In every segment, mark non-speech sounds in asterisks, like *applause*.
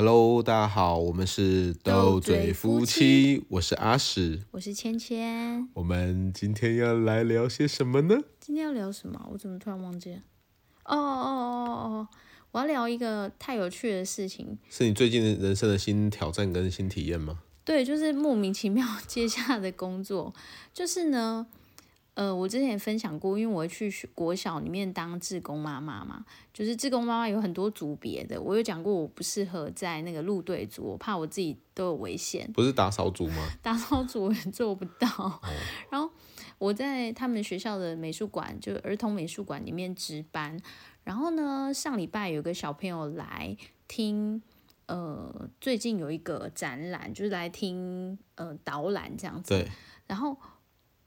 Hello，大家好，我们是斗嘴夫妻，我是阿史，我是芊芊。我们今天要来聊些什么呢？今天要聊什么？我怎么突然忘记了？哦哦哦哦哦！我要聊一个太有趣的事情，是你最近人生的新挑战跟新体验吗？对，就是莫名其妙接下的工作，就是呢。呃，我之前也分享过，因为我会去国小里面当志工妈妈嘛，就是志工妈妈有很多组别的，我有讲过我不适合在那个路队组，我怕我自己都有危险。不是打扫组吗？*laughs* 打扫组我也做不到。哦、然后我在他们学校的美术馆，就儿童美术馆里面值班。然后呢，上礼拜有个小朋友来听，呃，最近有一个展览，就是来听呃导览这样子。对。然后。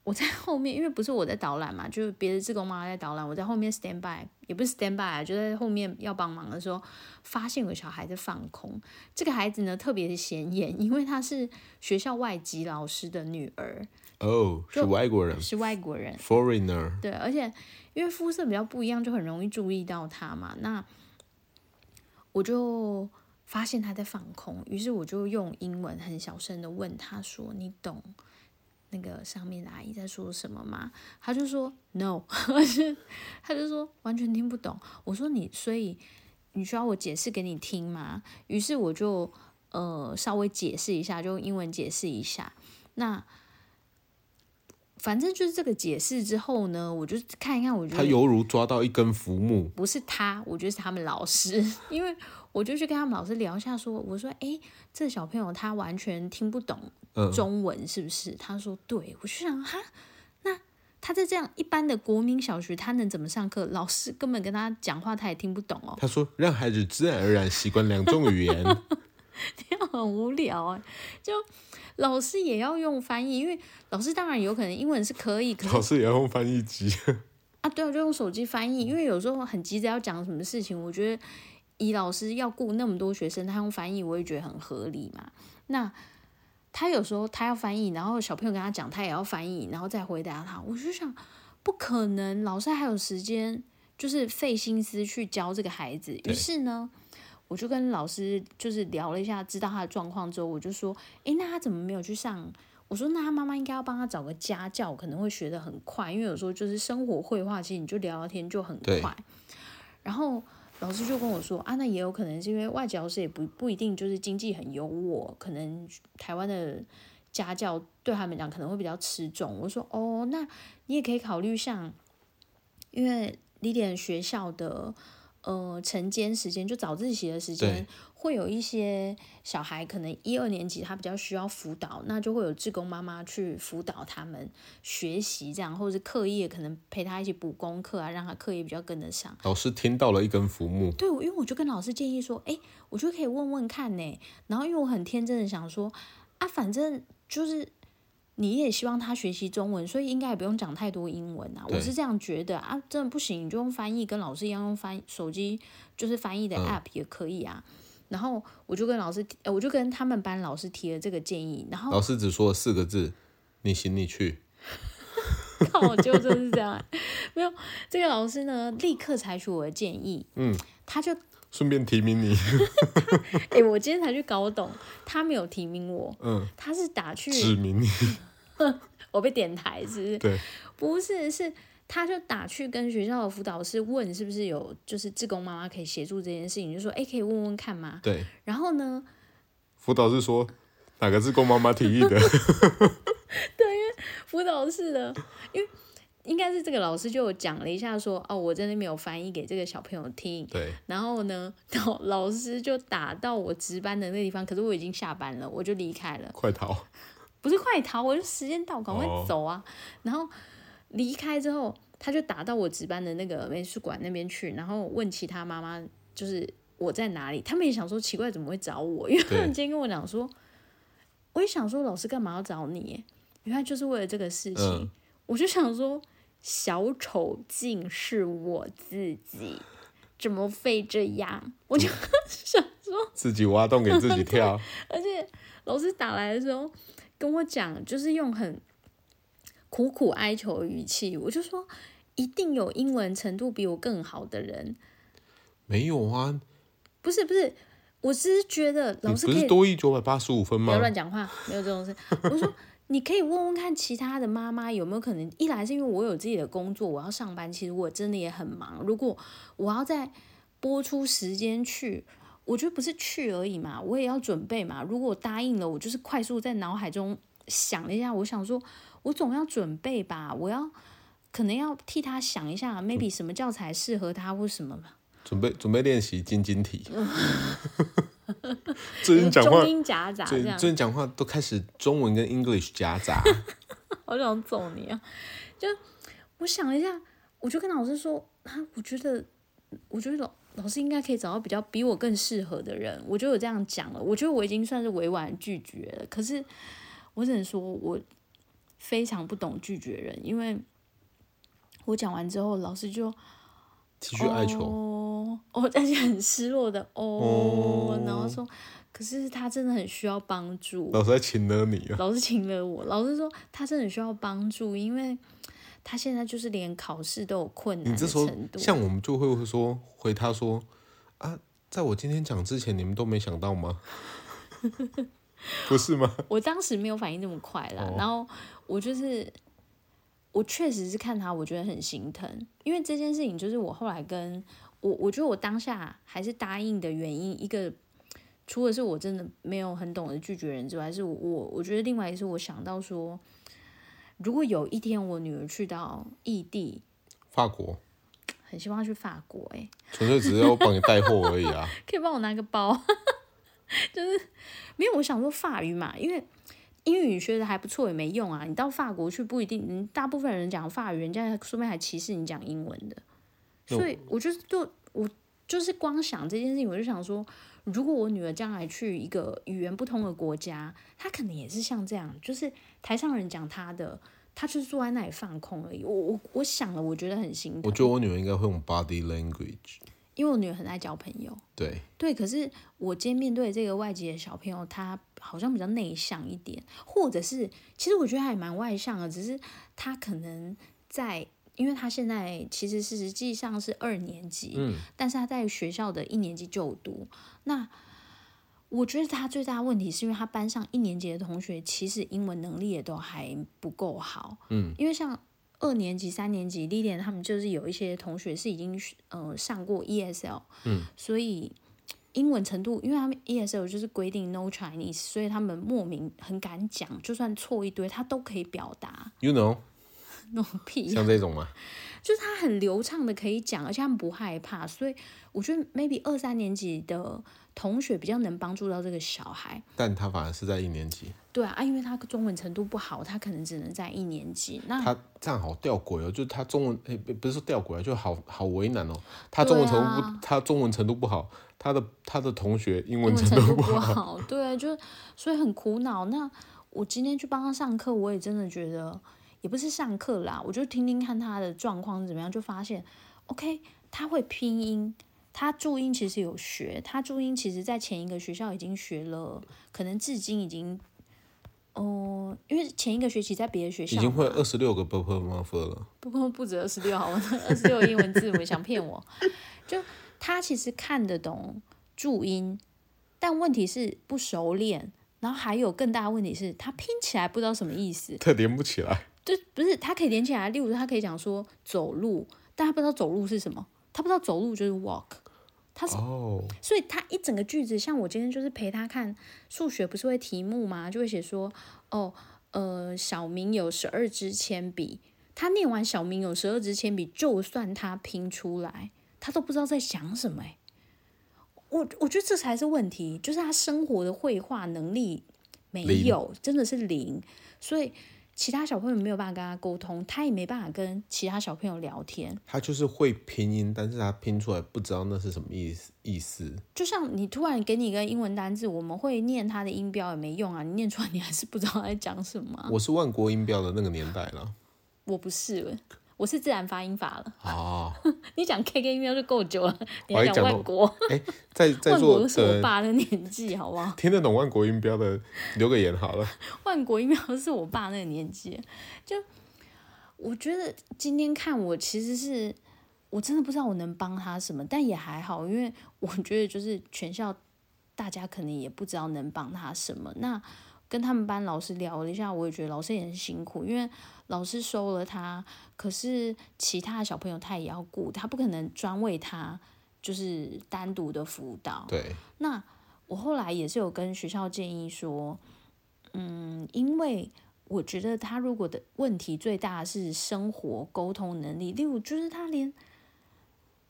我在后面，因为不是我在导览嘛，就是别的志工妈妈在导览，我在后面 stand by，也不是 stand by 啊，就在后面要帮忙的时候，发现有个小孩在放空。这个孩子呢特别的显眼，因为他是学校外籍老师的女儿。哦，是外国人，是外国人，foreigner。对，而且因为肤色比较不一样，就很容易注意到他嘛。那我就发现他在放空，于是我就用英文很小声的问他说：“你懂？”那个上面的阿姨在说什么吗？他就说 no，*laughs* 他就说完全听不懂。我说你，所以你需要我解释给你听吗？于是我就呃稍微解释一下，就用英文解释一下。那反正就是这个解释之后呢，我就看一看，我觉得他犹如抓到一根浮木。不是他，我觉得是他们老师，*laughs* 因为我就去跟他们老师聊一下说，说我说哎，这小朋友他完全听不懂。中文是不是？他说对，我就想哈，那他在这样一般的国民小学，他能怎么上课？老师根本跟他讲话，他也听不懂哦。他说让孩子自然而然习惯两种语言，*laughs* 这样很无聊哎。就老师也要用翻译，因为老师当然有可能英文是可以，可老师也要用翻译机 *laughs* 啊。对啊，就用手机翻译，因为有时候很急着要讲什么事情，我觉得以老师要顾那么多学生，他用翻译我也觉得很合理嘛。那。他有时候他要翻译，然后小朋友跟他讲，他也要翻译，然后再回答他。我就想，不可能，老师还有时间，就是费心思去教这个孩子。于是呢，我就跟老师就是聊了一下，知道他的状况之后，我就说，诶，那他怎么没有去上？我说，那他妈妈应该要帮他找个家教，可能会学得很快，因为有时候就是生活绘画，其实你就聊聊天就很快。然后。老师就跟我说啊，那也有可能是因为外籍老师也不不一定就是经济很优渥，可能台湾的家教对他们讲可能会比较吃重。我说哦，那你也可以考虑像，因为李点学校的。呃，晨间时间就早自习的时间，会有一些小孩可能一二年级他比较需要辅导，那就会有志工妈妈去辅导他们学习这样，或者是课业可能陪他一起补功课啊，让他课业比较跟得上。老师听到了一根浮木，对，因为我就跟老师建议说，哎，我就可以问问看呢。然后因为我很天真的想说，啊，反正就是。你也希望他学习中文，所以应该也不用讲太多英文啊。我是这样觉得啊，真的不行，你就用翻译，跟老师一样用翻手机，就是翻译的 app 也可以啊。嗯、然后我就跟老师，我就跟他们班老师提了这个建议，然后老师只说了四个字：“你行，你去。*laughs* ”看我就真是这样，没有这个老师呢，立刻采取我的建议，嗯，他就顺便提名你。*laughs* 哎、欸，我今天才去搞懂，他没有提名我，嗯，他是打去指名你。*laughs* 我被点台是不是？对，不是，是他就打去跟学校的辅导室问，是不是有就是志工妈妈可以协助这件事情，就说哎，可以问问看吗？对。然后呢，辅导室说哪个志工妈妈提议的？*laughs* 对，因为辅导室的，因为应该是这个老师就讲了一下说，说哦，我在那边有翻译给这个小朋友听。对。然后呢，老老师就打到我值班的那个地方，可是我已经下班了，我就离开了。快逃！不是快逃，我就时间到，赶快走啊！Oh. 然后离开之后，他就打到我值班的那个美术馆那边去，然后问其他妈妈，就是我在哪里。他们也想说奇怪，怎么会找我？*laughs* 因为他们今天跟我讲说，我也想说老师干嘛要找你？原来就是为了这个事情。嗯、我就想说，小丑竟是我自己，怎么会这样？我就 *laughs* 想说，自己挖洞给自己跳。*laughs* 而且老师打来的时候。跟我讲，就是用很苦苦哀求的语气，我就说，一定有英文程度比我更好的人。没有啊，不是不是，我只是觉得老师可以不是多一九百八十五分吗？不要乱讲话，没有这种事。*laughs* 我说你可以问问看其他的妈妈有没有可能，一来是因为我有自己的工作，我要上班，其实我真的也很忙。如果我要再播出时间去，我觉得不是去而已嘛，我也要准备嘛。如果我答应了，我就是快速在脑海中想了一下，我想说，我总要准备吧，我要可能要替他想一下，maybe 什么教材适合他或什么嘛。准备准备练习晶晶体。*laughs* *laughs* 最近讲话中英夹杂，最最近讲话都开始中文跟 English 夹杂。*laughs* 好想揍你啊！就我想了一下，我就跟老师说啊，我觉得，我觉得老老师应该可以找到比较比我更适合的人。我就有这样讲了，我觉得我已经算是委婉拒绝了。可是我只能说我非常不懂拒绝人，因为我讲完之后，老师就。继续哀求，哦，*laughs* 而且很失落的哦，哦，然后说，可是他真的很需要帮助。老师在请了你啊？老师请了我。老师说他真的很需要帮助，因为他现在就是连考试都有困难的程度。你这时候像我们就会说回他说啊，在我今天讲之前，你们都没想到吗？*laughs* 不是吗？我当时没有反应那么快啦，哦、然后我就是。我确实是看他，我觉得很心疼，因为这件事情就是我后来跟我，我觉得我当下还是答应的原因，一个除了是我真的没有很懂得拒绝人之外，是我我觉得另外一个是我想到说，如果有一天我女儿去到异地，法国，*tsk* 很希望她去法国，欸，哎，纯粹只是要帮你带货而已啊，*laughs* 可以帮我拿个包，*laughs* 就是没有我想说法语嘛，因为。英语学的还不错也没用啊！你到法国去不一定，嗯，大部分人讲法语，人家说不定还歧视你讲英文的。所以，我就是就我就是光想这件事情，我就想说，如果我女儿将来去一个语言不通的国家，她可能也是像这样，就是台上人讲她的，她就是坐在那里放空而已。我我我想了，我觉得很辛苦。我觉得我女儿应该会用 body language。因为我女儿很爱交朋友，对对，可是我今天面对这个外籍的小朋友，他好像比较内向一点，或者是其实我觉得还蛮外向的，只是他可能在，因为他现在其实是实际上是二年级，嗯，但是他在学校的一年级就读，那我觉得他最大的问题是因为他班上一年级的同学其实英文能力也都还不够好，嗯，因为像。二年级、三年级历练，他们就是有一些同学是已经呃上过 ESL，嗯，所以英文程度，因为他们 ESL 就是规定 No Chinese，所以他们莫名很敢讲，就算错一堆，他都可以表达。You know，*laughs* 那种屁，像这种吗？就是他很流畅的可以讲，而且他们不害怕，所以我觉得 maybe 二三年级的同学比较能帮助到这个小孩，但他反而是在一年级。对啊，啊，因为他中文程度不好，他可能只能在一年级。那他这样好吊诡哦，就他中文诶，不是说吊诡啊，就好好为难哦。他中文程度不，啊、他中文程度不好，他的他的同学英文程度不好，不好对，就所以很苦恼。那我今天去帮他上课，我也真的觉得也不是上课啦，我就听听看他的状况怎么样，就发现，OK，他会拼音，他注音其实有学，他注音其实在前一个学校已经学了，可能至今已经，哦、因为前一个学期在别的学校已经会二十六个 b b m f 了，不过不止二十六，好，*laughs* 二十六英文字母，想骗我，就他其实看得懂注音，但问题是不熟练。然后还有更大的问题是他拼起来不知道什么意思，他连不起来，就不是他可以连起来，例如说他可以讲说走路，但他不知道走路是什么。他不知道走路就是 walk，他是，oh. 所以他一整个句子，像我今天就是陪他看数学，不是会题目吗？就会写说，哦，呃，小明有十二支铅笔，他念完小明有十二支铅笔，就算他拼出来，他都不知道在想什么。哎，我我觉得这才是问题，就是他生活的绘画能力没有，真的是零，所以。其他小朋友没有办法跟他沟通，他也没办法跟其他小朋友聊天。他就是会拼音，但是他拼出来不知道那是什么意思。意思就像你突然给你一个英文单字，我们会念他的音标也没用啊，你念出来你还是不知道他在讲什么。我是万国音标的那个年代了，我不是。我是自然发音法了。哦，*laughs* 你讲 K K 音标就够久了，你还讲万国？哎，在 *laughs* 在座万国是我爸的年纪，好不好？*laughs* 听得懂万国音标的留个言好了。万国音标是我爸那个年纪，就我觉得今天看我其实是我真的不知道我能帮他什么，但也还好，因为我觉得就是全校。大家可能也不知道能帮他什么。那跟他们班老师聊了一下，我也觉得老师也很辛苦，因为老师收了他，可是其他的小朋友他也要顾，他不可能专为他就是单独的辅导。对。那我后来也是有跟学校建议说，嗯，因为我觉得他如果的问题最大是生活沟通能力，例如就是他连。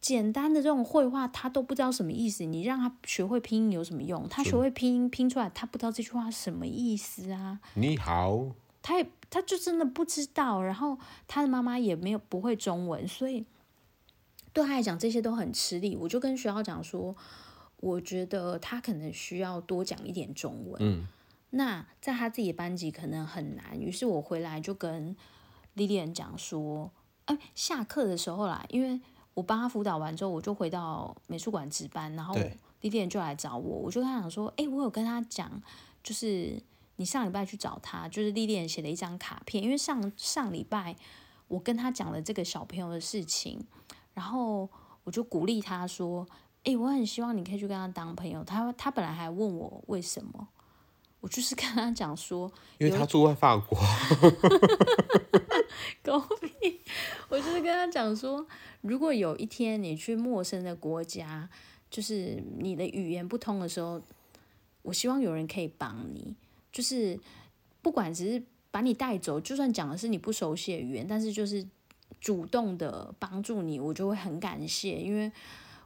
简单的这种绘画，他都不知道什么意思。你让他学会拼音有什么用？他学会拼音拼出来，他不知道这句话什么意思啊？你好，他也他就真的不知道。然后他的妈妈也没有不会中文，所以对他来讲这些都很吃力。我就跟学校讲说，我觉得他可能需要多讲一点中文。嗯，那在他自己的班级可能很难。于是我回来就跟莉莉安讲说，哎，下课的时候啦，因为。我帮他辅导完之后，我就回到美术馆值班，然后莉莉安就来找我，我就跟他讲说，哎、欸，我有跟他讲，就是你上礼拜去找他，就是莉莉安写了一张卡片，因为上上礼拜我跟他讲了这个小朋友的事情，然后我就鼓励他说，哎、欸，我很希望你可以去跟他当朋友。他他本来还问我为什么，我就是跟他讲说，因为他住在法国。*laughs* *laughs* 狗屁！我就是跟他讲说，如果有一天你去陌生的国家，就是你的语言不通的时候，我希望有人可以帮你，就是不管只是把你带走，就算讲的是你不熟悉的语言，但是就是主动的帮助你，我就会很感谢，因为。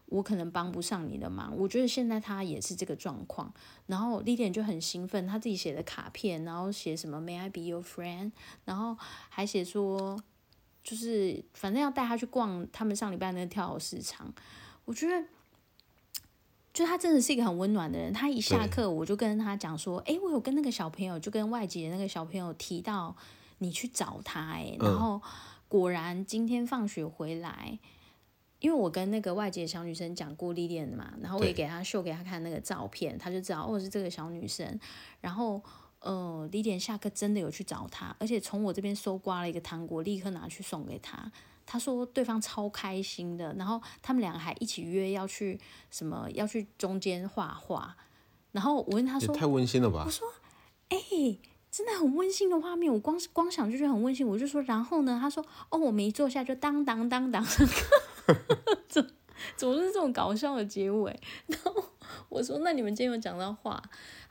我可能帮不上你的忙，我觉得现在他也是这个状况。然后莉莉安就很兴奋，他自己写的卡片，然后写什么 “May I be your friend”，然后还写说，就是反正要带他去逛他们上礼拜那个跳蚤市场。我觉得，就他真的是一个很温暖的人。他一下课，我就跟他讲说：“哎，我有跟那个小朋友，就跟外籍的那个小朋友提到你去找他。”哎，然后果然今天放学回来。因为我跟那个外籍的小女生讲过莉莉安的嘛，然后我也给她秀给她看那个照片，她就知道哦，是这个小女生。然后呃，莉莉安下课真的有去找她，而且从我这边搜刮了一个糖果，立刻拿去送给她。她说对方超开心的，然后他们两个还一起约要去什么，要去中间画画。然后我问她说，太温馨了吧？我说，哎、欸。真的很温馨的画面，我光光想就觉得很温馨。我就说，然后呢？他说，哦，我们一坐下就当当当当，*laughs* *laughs* 怎怎么是这种搞笑的结尾？然后我说，那你们今天有讲到话？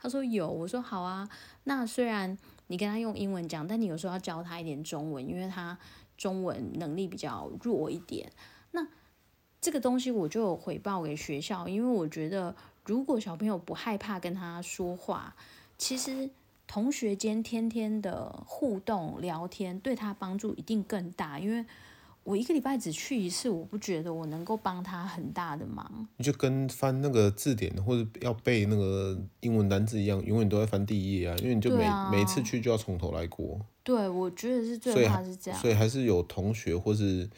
他说有。我说好啊。那虽然你跟他用英文讲，但你有时候要教他一点中文，因为他中文能力比较弱一点。那这个东西我就有回报给学校，因为我觉得如果小朋友不害怕跟他说话，其实。同学间天天的互动聊天，对他帮助一定更大。因为我一个礼拜只去一次，我不觉得我能够帮他很大的忙。你就跟翻那个字典或者要背那个英文单字一样，永远都在翻第一页啊。因为你就每、啊、每一次去就要从头来过。对，我觉得是最怕是这样。所以还是有同学或是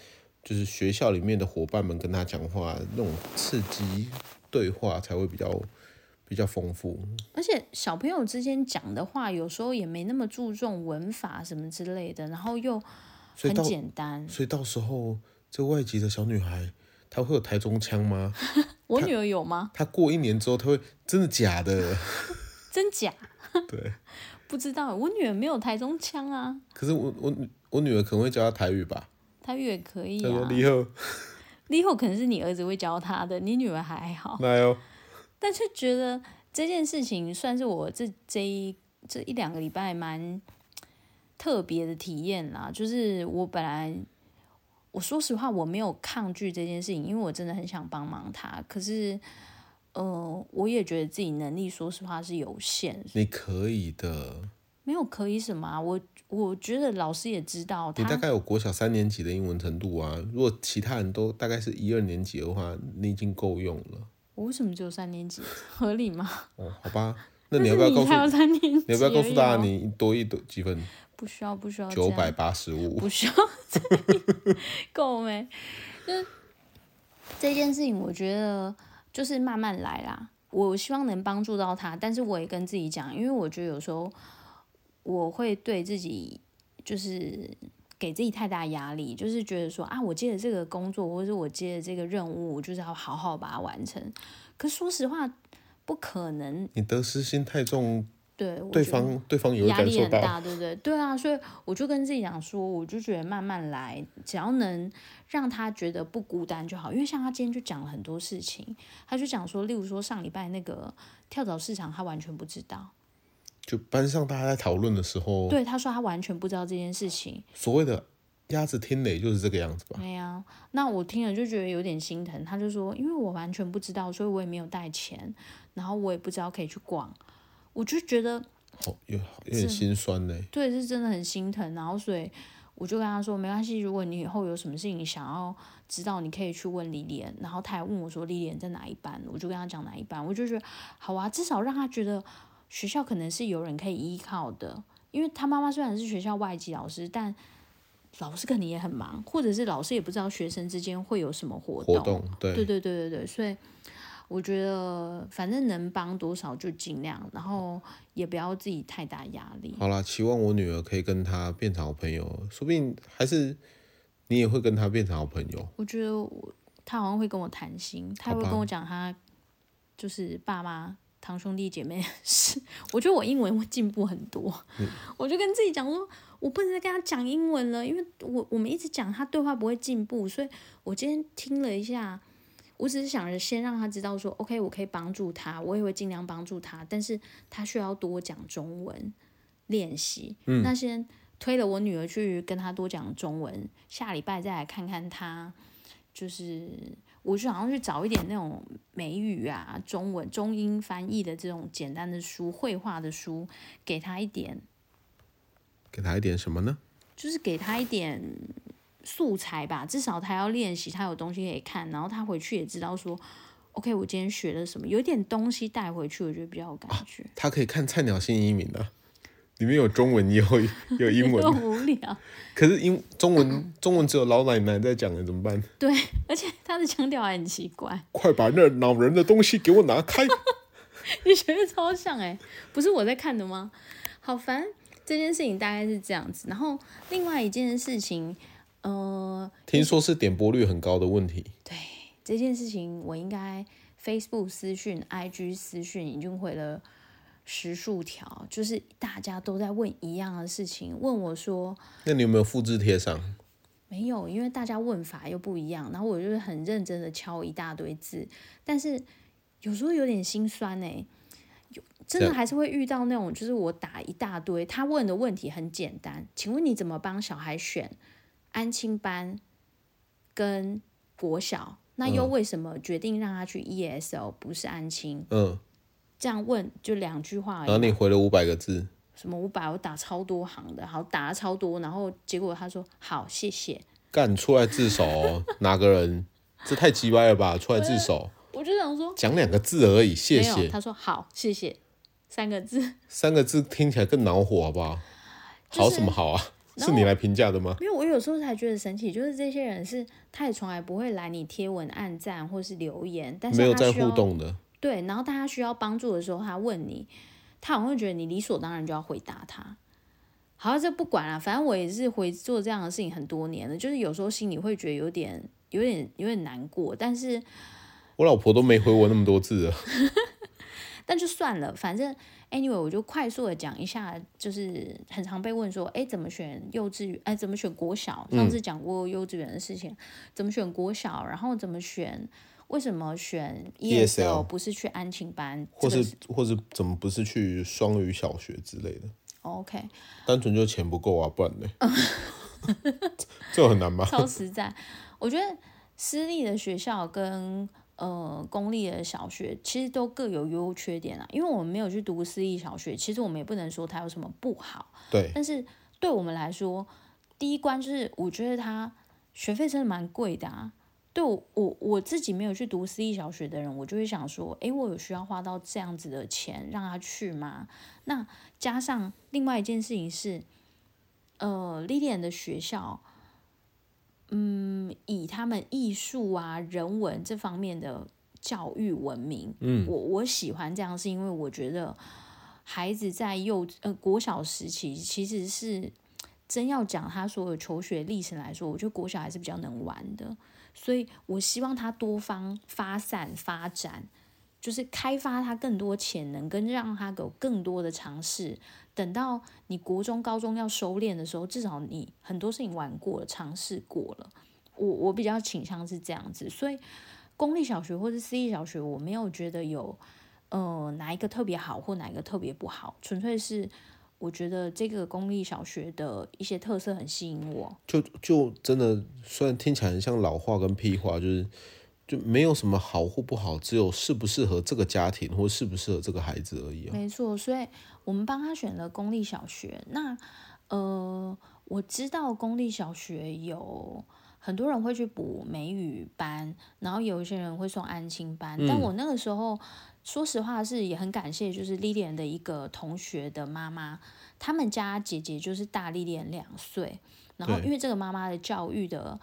就是学校里面的伙伴们跟他讲话，那种刺激对话才会比较。比较丰富，而且小朋友之间讲的话，有时候也没那么注重文法什么之类的，然后又很简单。所以，到时候这外籍的小女孩，她会有台中腔吗？*laughs* 我女儿有吗？她过一年之后，她会真的假的？*laughs* 真假？*laughs* 对，不知道。我女儿没有台中腔啊。可是我我我女儿可能会教她台语吧？台语也可以啊。你好，你好，可能是你儿子会教她的，你女儿还好。没有。但是觉得这件事情算是我这这一这一两个礼拜蛮特别的体验啦。就是我本来我说实话我没有抗拒这件事情，因为我真的很想帮忙他。可是，呃，我也觉得自己能力说实话是有限。你可以的。没有可以什么啊？我我觉得老师也知道。你大概有国小三年级的英文程度啊。如果其他人都大概是一二年级的话，你已经够用了。我为什么只有三年级？*laughs* 合理吗？哦，好吧，那 *laughs* 你要不要告诉？你，你要不要告诉大家你多一多几分？不需要，不需要。九百八十五。不需要。*laughs* 够没？就是这件事情，我觉得就是慢慢来啦。我希望能帮助到他，但是我也跟自己讲，因为我觉得有时候我会对自己就是。给自己太大压力，就是觉得说啊，我接了这个工作，或者是我接了这个任务，我就是要好好把它完成。可说实话，不可能。你得失心太重，对，对方对方有压力很大，对不对？对啊，所以我就跟自己讲说，我就觉得慢慢来，只要能让他觉得不孤单就好。因为像他今天就讲了很多事情，他就讲说，例如说上礼拜那个跳蚤市场，他完全不知道。就班上大家在讨论的时候，对他说他完全不知道这件事情。所谓的鸭子听雷就是这个样子吧？对呀，那我听了就觉得有点心疼。他就说，因为我完全不知道，所以我也没有带钱，然后我也不知道可以去逛，我就觉得哦，有有点心酸呢。对，是真的很心疼。然后所以我就跟他说，没关系，如果你以后有什么事情想要知道，你可以去问李莲。然后他还问我说，李莲在哪一班？我就跟他讲哪一班。我就觉得好啊，至少让他觉得。学校可能是有人可以依靠的，因为他妈妈虽然是学校外籍老师，但老师肯定也很忙，或者是老师也不知道学生之间会有什么活动。活动，对，对对对对对，所以我觉得反正能帮多少就尽量，然后也不要自己太大压力。好啦，期望我女儿可以跟他变成好朋友，说不定还是你也会跟他变成好朋友。我觉得我他好像会跟我谈心，他会跟我讲他就是爸妈。堂兄弟姐妹是，*laughs* 我觉得我英文会进步很多。嗯、我就跟自己讲说，我不能再跟他讲英文了，因为我我们一直讲他对话不会进步，所以我今天听了一下，我只是想着先让他知道说，OK，我可以帮助他，我也会尽量帮助他，但是他需要多讲中文练习。嗯，那先推了我女儿去跟他多讲中文，下礼拜再来看看他，就是。我就想要去找一点那种美语啊、中文、中英翻译的这种简单的书、绘画的书，给他一点。给他一点什么呢？就是给他一点素材吧，至少他要练习，他有东西可以看，然后他回去也知道说，OK，我今天学了什么，有一点东西带回去，我觉得比较有感觉。啊，他可以看《菜鸟新移民》的。里面有中文，也有有英文。无聊。*laughs* 可是英中文中文只有老奶奶在讲的，怎么办？对，而且他的腔调还很奇怪。快把那恼人的东西给我拿开！*laughs* 你学的超像哎，不是我在看的吗？好烦，这件事情大概是这样子。然后另外一件事情，呃，听说是点播率很高的问题。对，这件事情我应该 Facebook 私讯、IG 私讯已经回了。十数条，就是大家都在问一样的事情，问我说：“那你有没有复制贴上？”没有，因为大家问法又不一样。然后我就是很认真的敲一大堆字，但是有时候有点心酸哎，有真的还是会遇到那种，就是我打一大堆，他问的问题很简单，请问你怎么帮小孩选安亲班跟国小？那又为什么决定让他去 ESO？不是安亲？嗯。这样问就两句话而已。然后你回了五百个字。什么五百？我打超多行的，好打了超多，然后结果他说好谢谢。干出来自首哦，哪个人？这太鸡歪了吧！出来自首。我就想说，讲两个字而已，谢谢。他说好谢谢，三个字。三个字听起来更恼火，好不好？就是、好什么好啊？是你来评价的吗？因为我有时候才觉得神奇，就是这些人是，他也从来不会来你贴文按赞或是留言，但是没有在互动的。对，然后大家需要帮助的时候，他问你，他好像会觉得你理所当然就要回答他。好，这不管了，反正我也是回做这样的事情很多年了，就是有时候心里会觉得有点、有点、有点难过。但是，我老婆都没回我那么多字了。*laughs* 但就算了，反正 anyway，我就快速的讲一下，就是很常被问说，哎，怎么选幼稚园？哎，怎么选国小？上次讲过幼稚园的事情，嗯、怎么选国小？然后怎么选？为什么选 ESL 不是去安亲班，或是或是怎么不是去双语小学之类的？OK，单纯就钱不够啊，不然呢？*laughs* 这很难吗？超实在，我觉得私立的学校跟呃公立的小学其实都各有优缺点啊。因为我们没有去读私立小学，其实我们也不能说它有什么不好。对，但是对我们来说，第一关就是我觉得它学费真的蛮贵的啊。对我我我自己没有去读私立小学的人，我就会想说，诶，我有需要花到这样子的钱让他去吗？那加上另外一件事情是，呃，Lilian 的学校，嗯，以他们艺术啊、人文这方面的教育闻名。嗯，我我喜欢这样，是因为我觉得孩子在幼呃国小时期其实是真要讲他所有求学历程来说，我觉得国小还是比较能玩的。所以我希望他多方发散发展，就是开发他更多潜能，跟让他有更多的尝试。等到你国中、高中要收敛的时候，至少你很多事情玩过了，尝试过了。我我比较倾向是这样子，所以公立小学或者私立小学，我没有觉得有呃哪一个特别好或哪一个特别不好，纯粹是我觉得这个公立小学的一些特色很吸引我。就就真的虽然听起来很像老话跟屁话，就是。就没有什么好或不好，只有适不适合这个家庭或适不适合这个孩子而已啊。没错，所以我们帮他选了公立小学。那呃，我知道公立小学有很多人会去补美语班，然后有一些人会送安亲班。但我那个时候，说实话是也很感谢，就是 Lilian 的一个同学的妈妈，他们家姐姐就是大 Lilian 两岁，然后因为这个妈妈的教育的。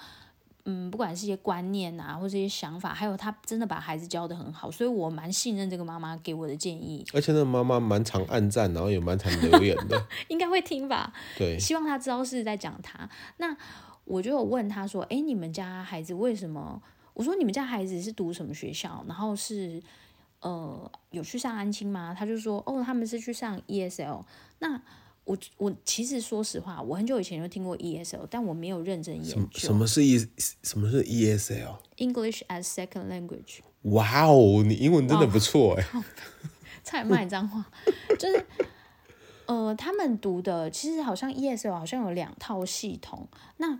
嗯，不管是一些观念啊，或者一些想法，还有他真的把孩子教的很好，所以我蛮信任这个妈妈给我的建议。而且那个妈妈蛮常按赞，然后也蛮常留言的，*laughs* 应该会听吧？对，希望他知道是在讲他。那我就有问他说：“哎，你们家孩子为什么？”我说：“你们家孩子是读什么学校？然后是呃有去上安亲吗？”他就说：“哦，他们是去上 ESL。”那我我其实说实话，我很久以前就听过 ESL，但我没有认真研究。什么是 E 什么是 ESL？English as Second Language。哇哦，你英文真的不错哎！差点骂你脏话，*laughs* 就是呃，他们读的其实好像 ESL 好像有两套系统。那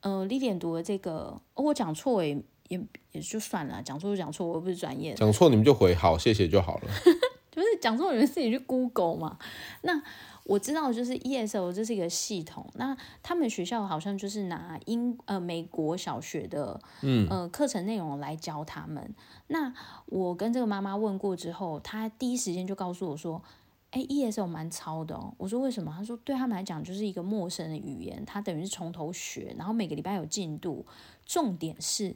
呃，Lilian 读的这个，哦、我讲错也也也就算了，讲错就讲错，我又不是专业。讲错你们就回好，谢谢就好了。*laughs* 就是讲错你们自己去 Google 嘛。那我知道，就是 E S O 这是一个系统。那他们学校好像就是拿英呃美国小学的嗯呃课程内容来教他们。那我跟这个妈妈问过之后，她第一时间就告诉我说：“哎，ESL 蛮糙的哦。”我说：“为什么？”她说：“对他们来讲就是一个陌生的语言，他等于是从头学，然后每个礼拜有进度。重点是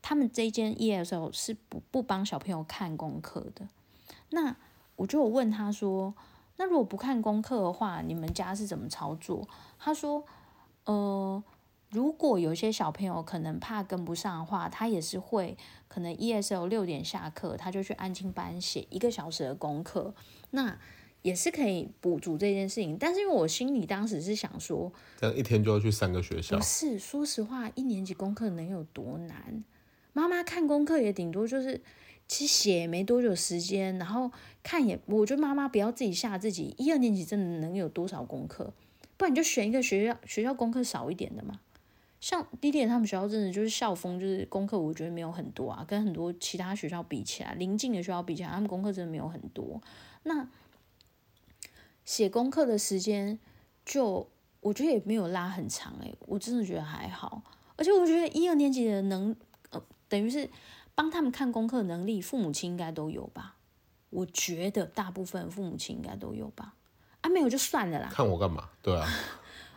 他们这间 E S O 是不不帮小朋友看功课的。”那我就问他说。那如果不看功课的话，你们家是怎么操作？他说，呃，如果有些小朋友可能怕跟不上的话，他也是会可能 ESL 六点下课，他就去安静班写一个小时的功课，那也是可以补足这件事情。但是因为我心里当时是想说，这样一天就要去三个学校，不是？说实话，一年级功课能有多难？妈妈看功课也顶多就是。其实写没多久时间，然后看也，我觉得妈妈不要自己吓自己。一二年级真的能有多少功课？不然你就选一个学校学校功课少一点的嘛。像低点他们学校真的就是校风，就是功课我觉得没有很多啊，跟很多其他学校比起来，邻近的学校比起来，他们功课真的没有很多。那写功课的时间就我觉得也没有拉很长诶、我真的觉得还好。而且我觉得一二年级的能呃，等于是。帮他们看功课能力，父母亲应该都有吧？我觉得大部分父母亲应该都有吧。啊，没有就算了啦。看我干嘛？对啊，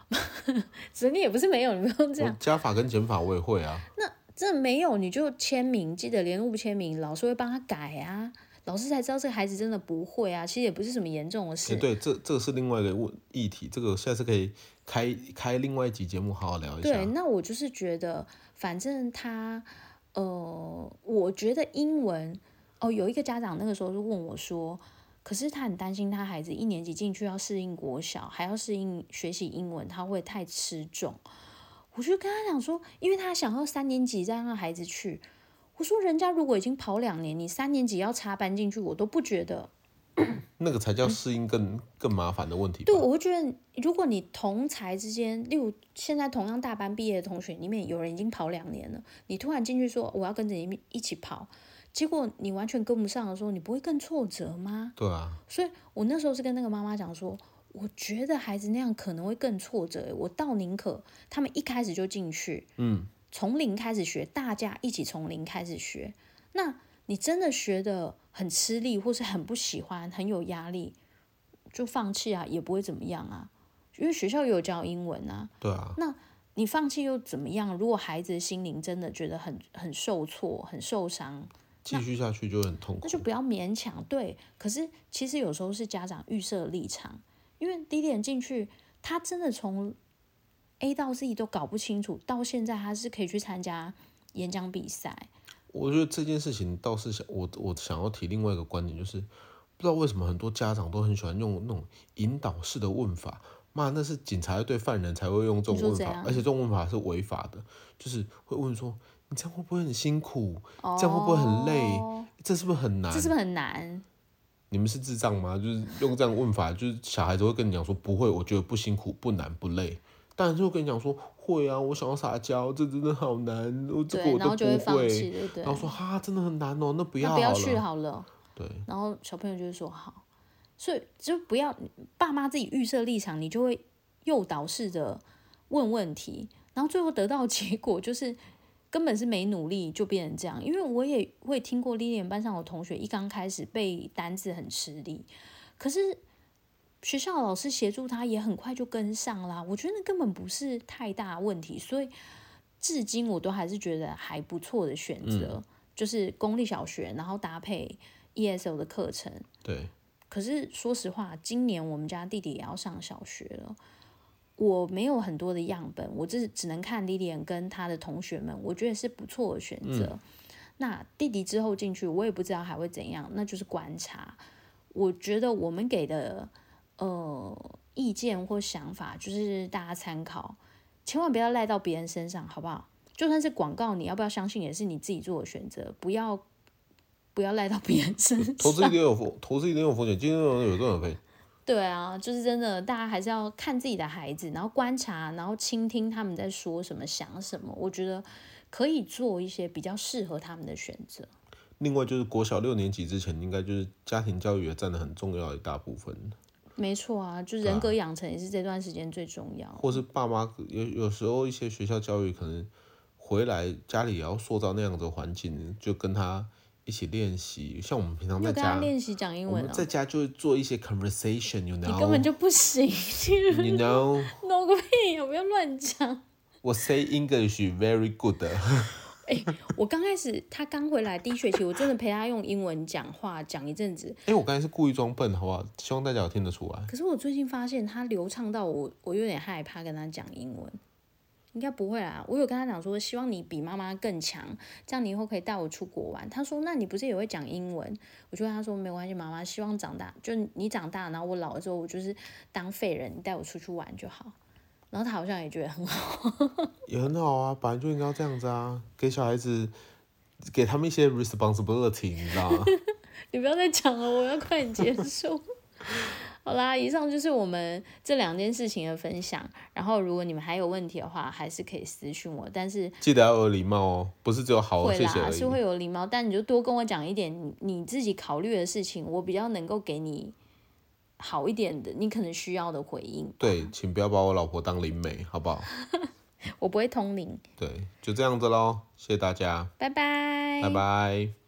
*laughs* 所以你也不是没有，你不用这样。加法跟减法我也会啊。那这没有你就签名，记得联络簿签名，老师会帮他改啊。老师才知道这个孩子真的不会啊。其实也不是什么严重的事。对，这这个是另外一个问议题，这个下次可以开开另外一集节目好好聊一下。对，那我就是觉得，反正他。呃，我觉得英文哦，有一个家长那个时候就问我说，可是他很担心他孩子一年级进去要适应国小，还要适应学习英文，他会太吃重。我就跟他讲说，因为他想要三年级再让孩子去。我说，人家如果已经跑两年，你三年级要插班进去，我都不觉得。那个才叫适应更、嗯、更麻烦的问题。对，我会觉得，如果你同才之间，例如现在同样大班毕业的同学里面，有人已经跑两年了，你突然进去说我要跟着你一起跑，结果你完全跟不上的时候，你不会更挫折吗？对啊。所以我那时候是跟那个妈妈讲说，我觉得孩子那样可能会更挫折，我倒宁可他们一开始就进去，嗯，从零开始学，大家一起从零开始学，那。你真的学得很吃力，或是很不喜欢，很有压力，就放弃啊，也不会怎么样啊，因为学校有教英文啊。对啊。那你放弃又怎么样？如果孩子的心灵真的觉得很很受挫、很受伤，继续下去就很痛苦。那就不要勉强。对，可是其实有时候是家长预设立场，因为第一点进去，他真的从 A 到 Z 都搞不清楚，到现在他是可以去参加演讲比赛。我觉得这件事情倒是想我我想要提另外一个观点，就是不知道为什么很多家长都很喜欢用那种引导式的问法，妈，那是警察对犯人才会用这种问法，而且这种问法是违法的，就是会问说你这样会不会很辛苦？哦、这样会不会很累？这是不是很难？这是不是很难？你们是智障吗？就是用这样问法，就是小孩子会跟你讲说不会，我觉得不辛苦、不难、不累。当然就跟你讲说会啊，我想要撒娇，这真的好难，我这个我都不会。然后说哈，真的很难哦，那不要好了，不要去好了。对。然后小朋友就会说好，所以就不要爸妈自己预设立场，你就会诱导式的问问题，然后最后得到的结果就是。根本是没努力就变成这样，因为我也会听过 Lilian 班上的同学一刚开始背单字很吃力，可是学校的老师协助他也很快就跟上啦。我觉得那根本不是太大问题，所以至今我都还是觉得还不错的选择，嗯、就是公立小学，然后搭配 ESL 的课程。对。可是说实话，今年我们家弟弟也要上小学了。我没有很多的样本，我只只能看 Lilian 跟他的同学们，我觉得是不错的选择。嗯、那弟弟之后进去，我也不知道还会怎样，那就是观察。我觉得我们给的呃意见或想法，就是大家参考，千万不要赖到别人身上，好不好？就算是广告，你要不要相信也是你自己做的选择，不要不要赖到别人身上。投资一定有风，投资一定有风险，今天有赚有赔？对啊，就是真的，大家还是要看自己的孩子，然后观察，然后倾听他们在说什么、想什么。我觉得可以做一些比较适合他们的选择。另外，就是国小六年级之前，应该就是家庭教育也占了很重要的一大部分。没错啊，就是人格养成也是这段时间最重要。或是爸妈有有时候一些学校教育可能回来家里也要塑造那样的环境，就跟他。一起练习，像我们平常在家练习讲英文，在家就会做一些 conversation，you know？你根本就不行，*laughs* you know？No 个屁，不要乱讲。我 say English very good。哎、欸，我刚开始他刚回来第一学期，我真的陪他用英文讲话讲一阵子。哎、欸，我刚才是故意装笨，好不好？希望大家有听得出来。可是我最近发现他流畅到我，我有点害怕跟他讲英文。应该不会啦，我有跟他讲说，希望你比妈妈更强，这样你以后可以带我出国玩。他说，那你不是也会讲英文？我就跟他说，没关系，妈妈希望长大，就你长大，然后我老了之后，我就是当废人，你带我出去玩就好。然后他好像也觉得很好，*laughs* 也很好啊，本来就应该要这样子啊，给小孩子，给他们一些 responsibility，你知道吗？*laughs* 你不要再讲了，我要快点结束。*laughs* 好啦，以上就是我们这两件事情的分享。然后，如果你们还有问题的话，还是可以私讯我。但是记得要有礼貌哦，不是只有好谢谢。是会有礼貌，但你就多跟我讲一点你你自己考虑的事情，我比较能够给你好一点的，你可能需要的回应。对，请不要把我老婆当灵媒，好不好？*laughs* 我不会通灵。对，就这样子喽，谢谢大家，拜拜，拜拜。